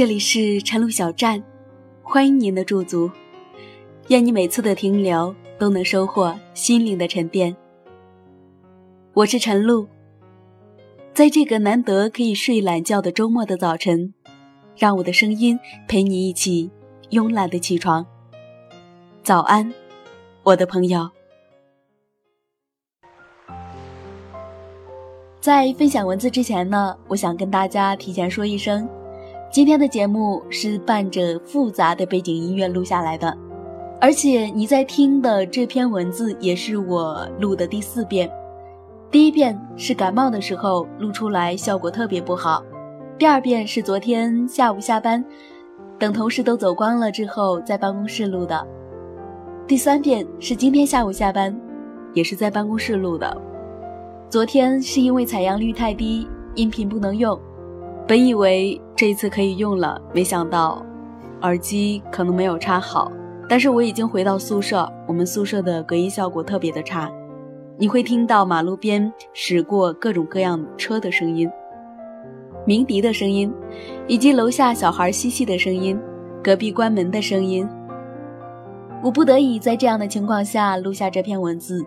这里是晨露小站，欢迎您的驻足。愿你每次的停留都能收获心灵的沉淀。我是晨露，在这个难得可以睡懒觉的周末的早晨，让我的声音陪你一起慵懒的起床。早安，我的朋友。在分享文字之前呢，我想跟大家提前说一声。今天的节目是伴着复杂的背景音乐录下来的，而且你在听的这篇文字也是我录的第四遍。第一遍是感冒的时候录出来，效果特别不好；第二遍是昨天下午下班，等同事都走光了之后在办公室录的；第三遍是今天下午下班，也是在办公室录的。昨天是因为采样率太低，音频不能用。本以为这一次可以用了，没想到耳机可能没有插好。但是我已经回到宿舍，我们宿舍的隔音效果特别的差，你会听到马路边驶过各种各样车的声音、鸣笛的声音，以及楼下小孩嬉戏的声音、隔壁关门的声音。我不得已在这样的情况下录下这篇文字，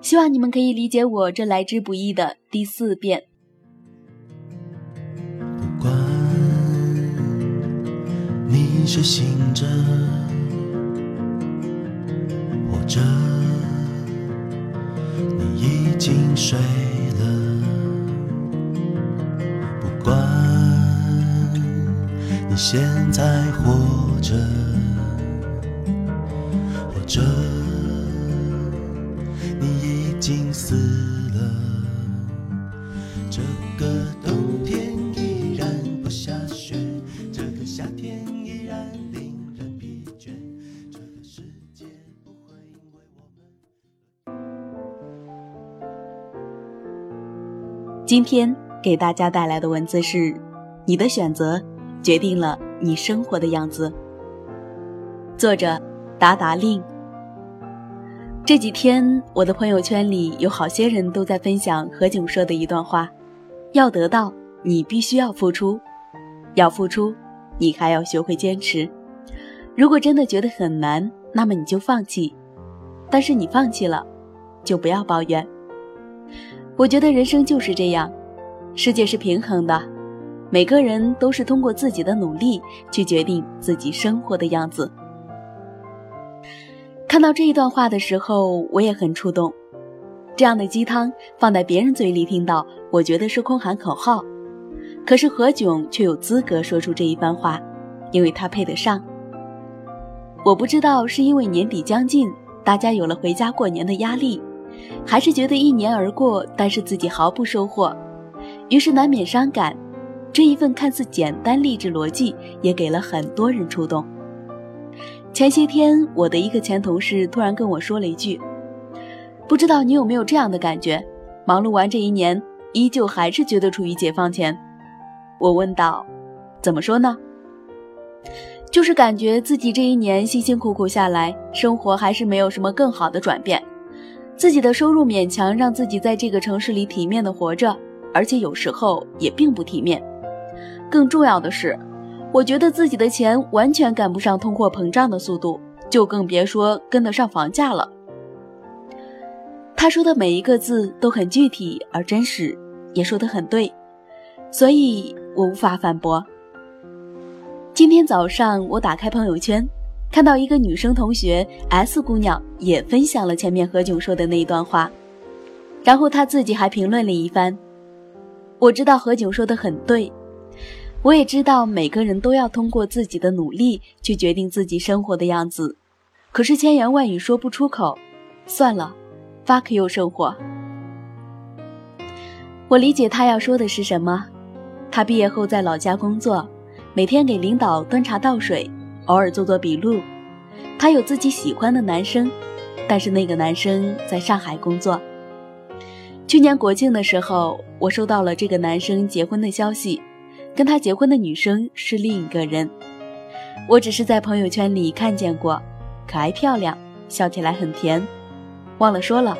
希望你们可以理解我这来之不易的第四遍。你是醒着，或者你已经睡了。不管你现在活着，或者你已经死今天给大家带来的文字是：你的选择决定了你生活的样子。作者：达达令。这几天我的朋友圈里有好些人都在分享何炅说的一段话：要得到，你必须要付出；要付出，你还要学会坚持。如果真的觉得很难，那么你就放弃。但是你放弃了，就不要抱怨。我觉得人生就是这样，世界是平衡的，每个人都是通过自己的努力去决定自己生活的样子。看到这一段话的时候，我也很触动。这样的鸡汤放在别人嘴里听到，我觉得是空喊口号。可是何炅却有资格说出这一番话，因为他配得上。我不知道是因为年底将近，大家有了回家过年的压力。还是觉得一年而过，但是自己毫不收获，于是难免伤感。这一份看似简单励志逻辑，也给了很多人触动。前些天，我的一个前同事突然跟我说了一句：“不知道你有没有这样的感觉？忙碌完这一年，依旧还是觉得处于解放前。”我问道：“怎么说呢？”就是感觉自己这一年辛辛苦苦下来，生活还是没有什么更好的转变。自己的收入勉强让自己在这个城市里体面的活着，而且有时候也并不体面。更重要的是，我觉得自己的钱完全赶不上通货膨胀的速度，就更别说跟得上房价了。他说的每一个字都很具体而真实，也说得很对，所以我无法反驳。今天早上我打开朋友圈。看到一个女生同学 S 姑娘也分享了前面何炅说的那一段话，然后她自己还评论了一番。我知道何炅说的很对，我也知道每个人都要通过自己的努力去决定自己生活的样子，可是千言万语说不出口，算了，fuck you 生活。我理解他要说的是什么，他毕业后在老家工作，每天给领导端茶倒水。偶尔做做笔录，他有自己喜欢的男生，但是那个男生在上海工作。去年国庆的时候，我收到了这个男生结婚的消息，跟他结婚的女生是另一个人。我只是在朋友圈里看见过，可爱漂亮，笑起来很甜。忘了说了，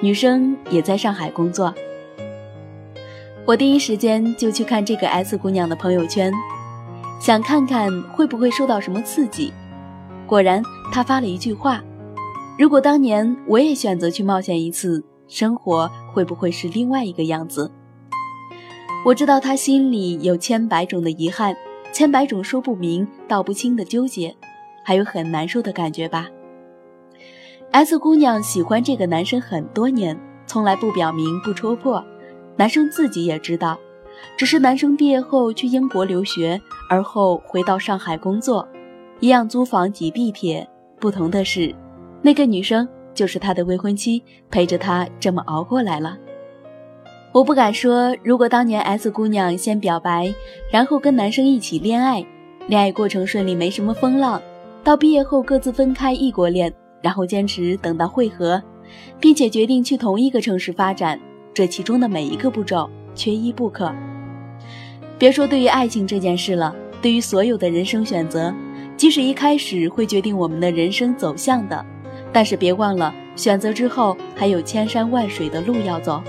女生也在上海工作。我第一时间就去看这个 S 姑娘的朋友圈。想看看会不会受到什么刺激。果然，他发了一句话：“如果当年我也选择去冒险一次，生活会不会是另外一个样子？”我知道他心里有千百种的遗憾，千百种说不明道不清的纠结，还有很难受的感觉吧。S 姑娘喜欢这个男生很多年，从来不表明不戳破，男生自己也知道，只是男生毕业后去英国留学，而后回到上海工作，一样租房挤地铁，不同的是，那个女生就是他的未婚妻，陪着他这么熬过来了。我不敢说，如果当年 S 姑娘先表白，然后跟男生一起恋爱，恋爱过程顺利，没什么风浪，到毕业后各自分开异国恋，然后坚持等到会合，并且决定去同一个城市发展，这其中的每一个步骤缺一不可。别说对于爱情这件事了，对于所有的人生选择，即使一开始会决定我们的人生走向的，但是别忘了，选择之后还有千山万水的路要走。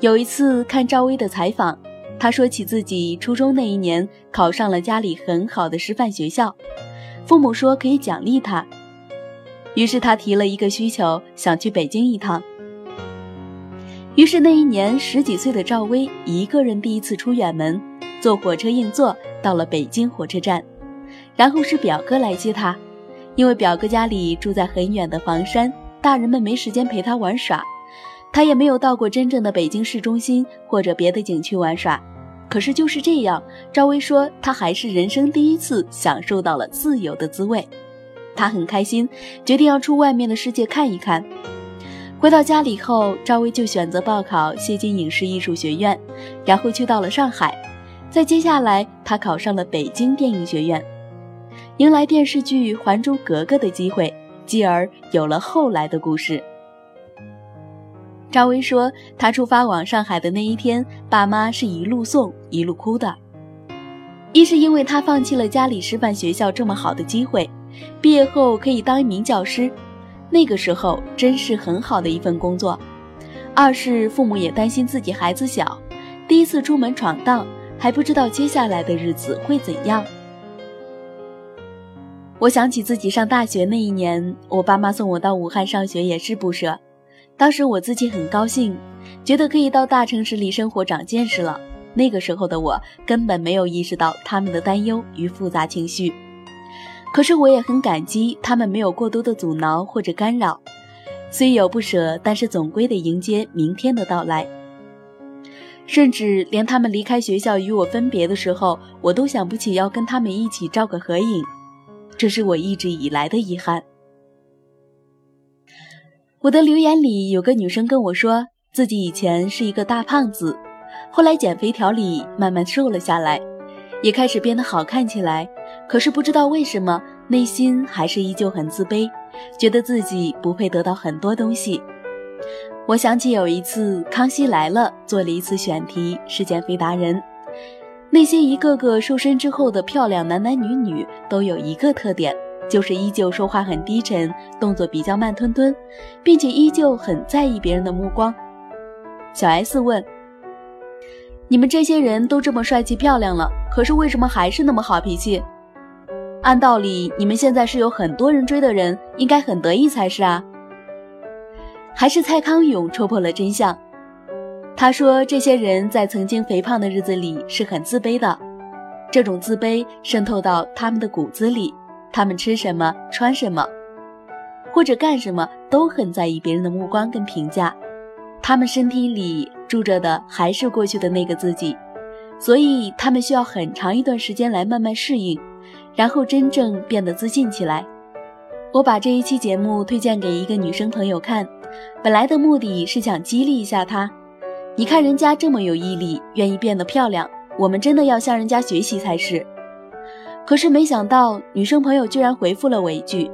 有一次看赵薇的采访，她说起自己初中那一年考上了家里很好的师范学校，父母说可以奖励她，于是她提了一个需求，想去北京一趟。于是那一年十几岁的赵薇一个人第一次出远门，坐火车硬座到了北京火车站，然后是表哥来接她，因为表哥家里住在很远的房山，大人们没时间陪她玩耍。他也没有到过真正的北京市中心或者别的景区玩耍，可是就是这样，赵薇说她还是人生第一次享受到了自由的滋味，她很开心，决定要出外面的世界看一看。回到家里后，赵薇就选择报考谢晋影视艺术学院，然后去到了上海，再接下来她考上了北京电影学院，迎来电视剧《还珠格格》的机会，继而有了后来的故事。赵薇说：“她出发往上海的那一天，爸妈是一路送一路哭的。一是因为她放弃了家里师范学校这么好的机会，毕业后可以当一名教师，那个时候真是很好的一份工作；二是父母也担心自己孩子小，第一次出门闯荡，还不知道接下来的日子会怎样。”我想起自己上大学那一年，我爸妈送我到武汉上学也是不舍。当时我自己很高兴，觉得可以到大城市里生活长见识了。那个时候的我根本没有意识到他们的担忧与复杂情绪，可是我也很感激他们没有过多的阻挠或者干扰。虽有不舍，但是总归得迎接明天的到来。甚至连他们离开学校与我分别的时候，我都想不起要跟他们一起照个合影，这是我一直以来的遗憾。我的留言里有个女生跟我说，自己以前是一个大胖子，后来减肥调理，慢慢瘦了下来，也开始变得好看起来。可是不知道为什么，内心还是依旧很自卑，觉得自己不配得到很多东西。我想起有一次《康熙来了》做了一次选题，是减肥达人，那些一个个瘦身之后的漂亮男男女女都有一个特点。就是依旧说话很低沉，动作比较慢吞吞，并且依旧很在意别人的目光。小 S 问：“你们这些人都这么帅气漂亮了，可是为什么还是那么好脾气？按道理你们现在是有很多人追的人，应该很得意才是啊。”还是蔡康永戳破了真相。他说：“这些人在曾经肥胖的日子里是很自卑的，这种自卑渗透到他们的骨子里。”他们吃什么、穿什么，或者干什么，都很在意别人的目光跟评价。他们身体里住着的还是过去的那个自己，所以他们需要很长一段时间来慢慢适应，然后真正变得自信起来。我把这一期节目推荐给一个女生朋友看，本来的目的是想激励一下她。你看人家这么有毅力，愿意变得漂亮，我们真的要向人家学习才是。可是没想到，女生朋友居然回复了我一句：“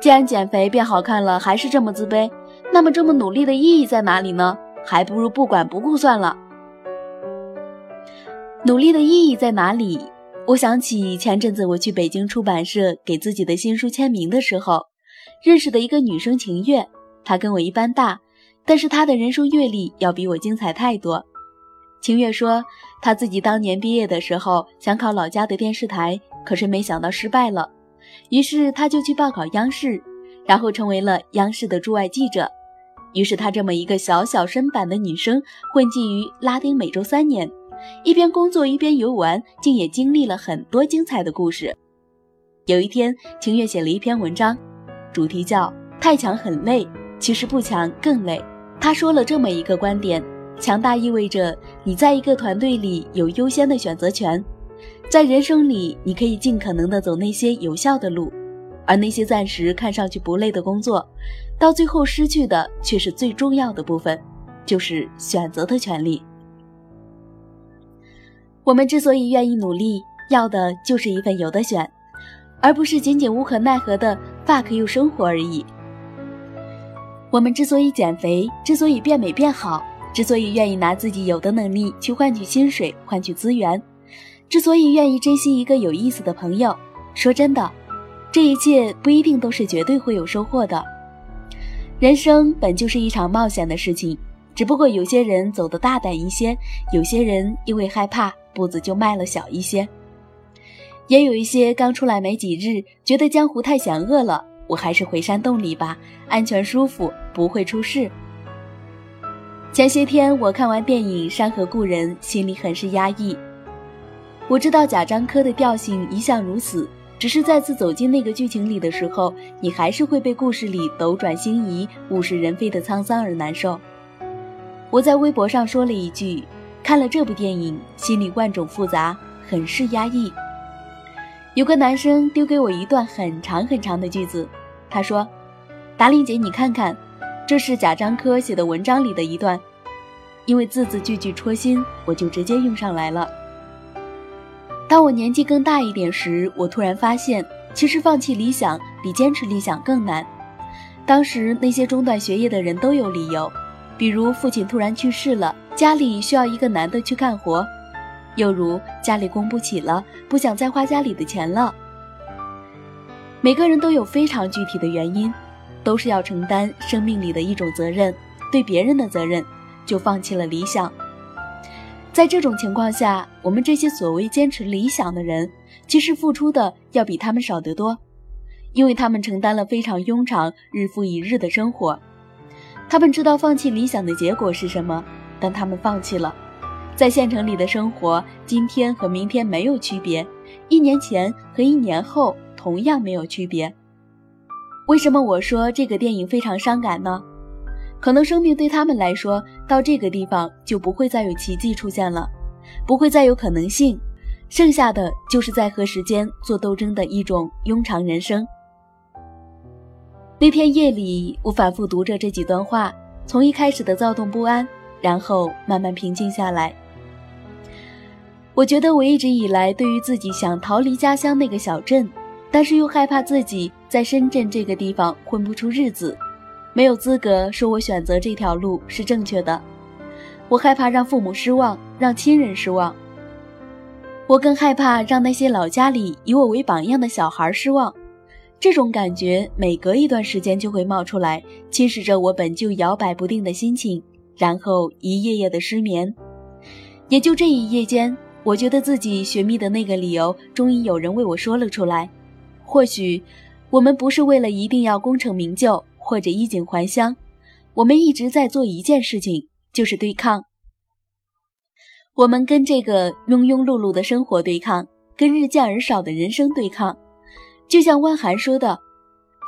既然减肥变好看了，还是这么自卑，那么这么努力的意义在哪里呢？还不如不管不顾算了。”努力的意义在哪里？我想起前阵子我去北京出版社给自己的新书签名的时候，认识的一个女生晴月，她跟我一般大，但是她的人生阅历要比我精彩太多。晴月说，她自己当年毕业的时候想考老家的电视台，可是没想到失败了，于是她就去报考央视，然后成为了央视的驻外记者。于是她这么一个小小身板的女生，混迹于拉丁美洲三年，一边工作一边游玩，竟也经历了很多精彩的故事。有一天，晴月写了一篇文章，主题叫“太强很累，其实不强更累”。她说了这么一个观点。强大意味着你在一个团队里有优先的选择权，在人生里，你可以尽可能的走那些有效的路，而那些暂时看上去不累的工作，到最后失去的却是最重要的部分，就是选择的权利。我们之所以愿意努力，要的就是一份有的选，而不是仅仅无可奈何的 fuck 又生活而已。我们之所以减肥，之所以变美变好。之所以愿意拿自己有的能力去换取薪水、换取资源，之所以愿意珍惜一个有意思的朋友，说真的，这一切不一定都是绝对会有收获的。人生本就是一场冒险的事情，只不过有些人走得大胆一些，有些人因为害怕步子就迈了小一些，也有一些刚出来没几日，觉得江湖太险恶了，我还是回山洞里吧，安全舒服，不会出事。前些天我看完电影《山河故人》，心里很是压抑。我知道贾樟柯的调性一向如此，只是再次走进那个剧情里的时候，你还是会被故事里斗转星移、物是人非的沧桑而难受。我在微博上说了一句：“看了这部电影，心里万种复杂，很是压抑。”有个男生丢给我一段很长很长的句子，他说：“达令姐，你看看。”这是贾樟柯写的文章里的一段，因为字字句句戳心，我就直接用上来了。当我年纪更大一点时，我突然发现，其实放弃理想比坚持理想更难。当时那些中断学业的人都有理由，比如父亲突然去世了，家里需要一个男的去干活；又如家里供不起了，不想再花家里的钱了。每个人都有非常具体的原因。都是要承担生命里的一种责任，对别人的责任，就放弃了理想。在这种情况下，我们这些所谓坚持理想的人，其实付出的要比他们少得多，因为他们承担了非常庸常、日复一日的生活。他们知道放弃理想的结果是什么，但他们放弃了。在县城里的生活，今天和明天没有区别，一年前和一年后同样没有区别。为什么我说这个电影非常伤感呢？可能生命对他们来说，到这个地方就不会再有奇迹出现了，不会再有可能性，剩下的就是在和时间做斗争的一种庸常人生。那天夜里，我反复读着这几段话，从一开始的躁动不安，然后慢慢平静下来。我觉得我一直以来对于自己想逃离家乡那个小镇。但是又害怕自己在深圳这个地方混不出日子，没有资格说我选择这条路是正确的。我害怕让父母失望，让亲人失望。我更害怕让那些老家里以我为榜样的小孩失望。这种感觉每隔一段时间就会冒出来，侵蚀着我本就摇摆不定的心情，然后一夜夜的失眠。也就这一夜间，我觉得自己寻觅的那个理由，终于有人为我说了出来。或许，我们不是为了一定要功成名就或者衣锦还乡，我们一直在做一件事情，就是对抗。我们跟这个庸庸碌碌的生活对抗，跟日渐而少的人生对抗。就像汪涵说的：“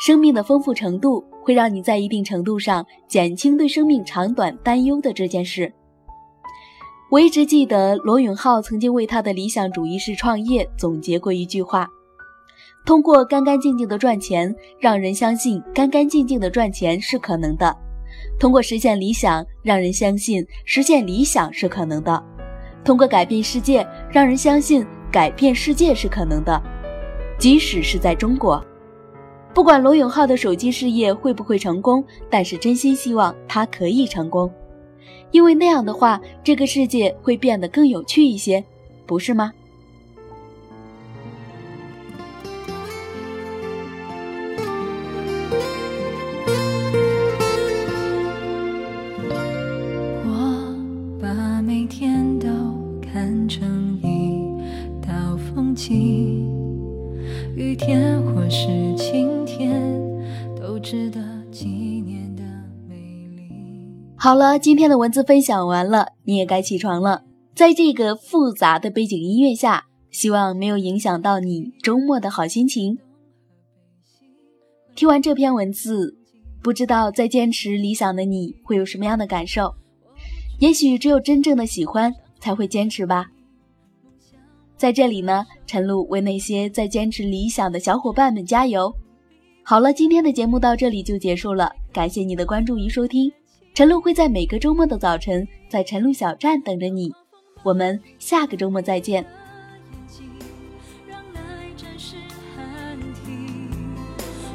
生命的丰富程度会让你在一定程度上减轻对生命长短担忧的这件事。”我一直记得罗永浩曾经为他的理想主义式创业总结过一句话。通过干干净净的赚钱，让人相信干干净净的赚钱是可能的；通过实现理想，让人相信实现理想是可能的；通过改变世界，让人相信改变世界是可能的。即使是在中国，不管罗永浩的手机事业会不会成功但是真心希望他可以成功。因为那样的话这个世界会变得更有趣一些不是吗？我把每天都看成一道风景雨天或是晴值得纪念的美丽。好了，今天的文字分享完了，你也该起床了。在这个复杂的背景音乐下，希望没有影响到你周末的好心情。听完这篇文字，不知道在坚持理想的你会有什么样的感受？也许只有真正的喜欢才会坚持吧。在这里呢，陈露为那些在坚持理想的小伙伴们加油。好了，今天的节目到这里就结束了，感谢你的关注与收听。陈露会在每个周末的早晨在陈露小站等着你，我们下个周末再见。让爱暂时喊停，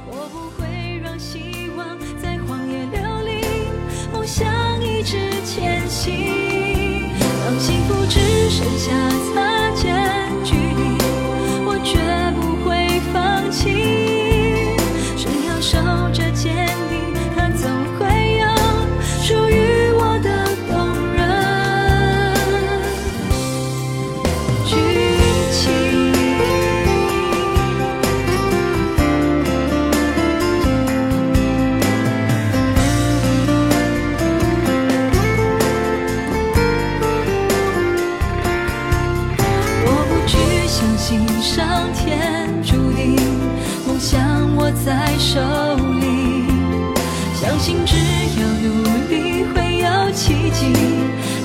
我不会让希望在荒野流离，梦想一直前行。当幸福只剩下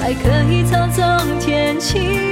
还可以操纵天气。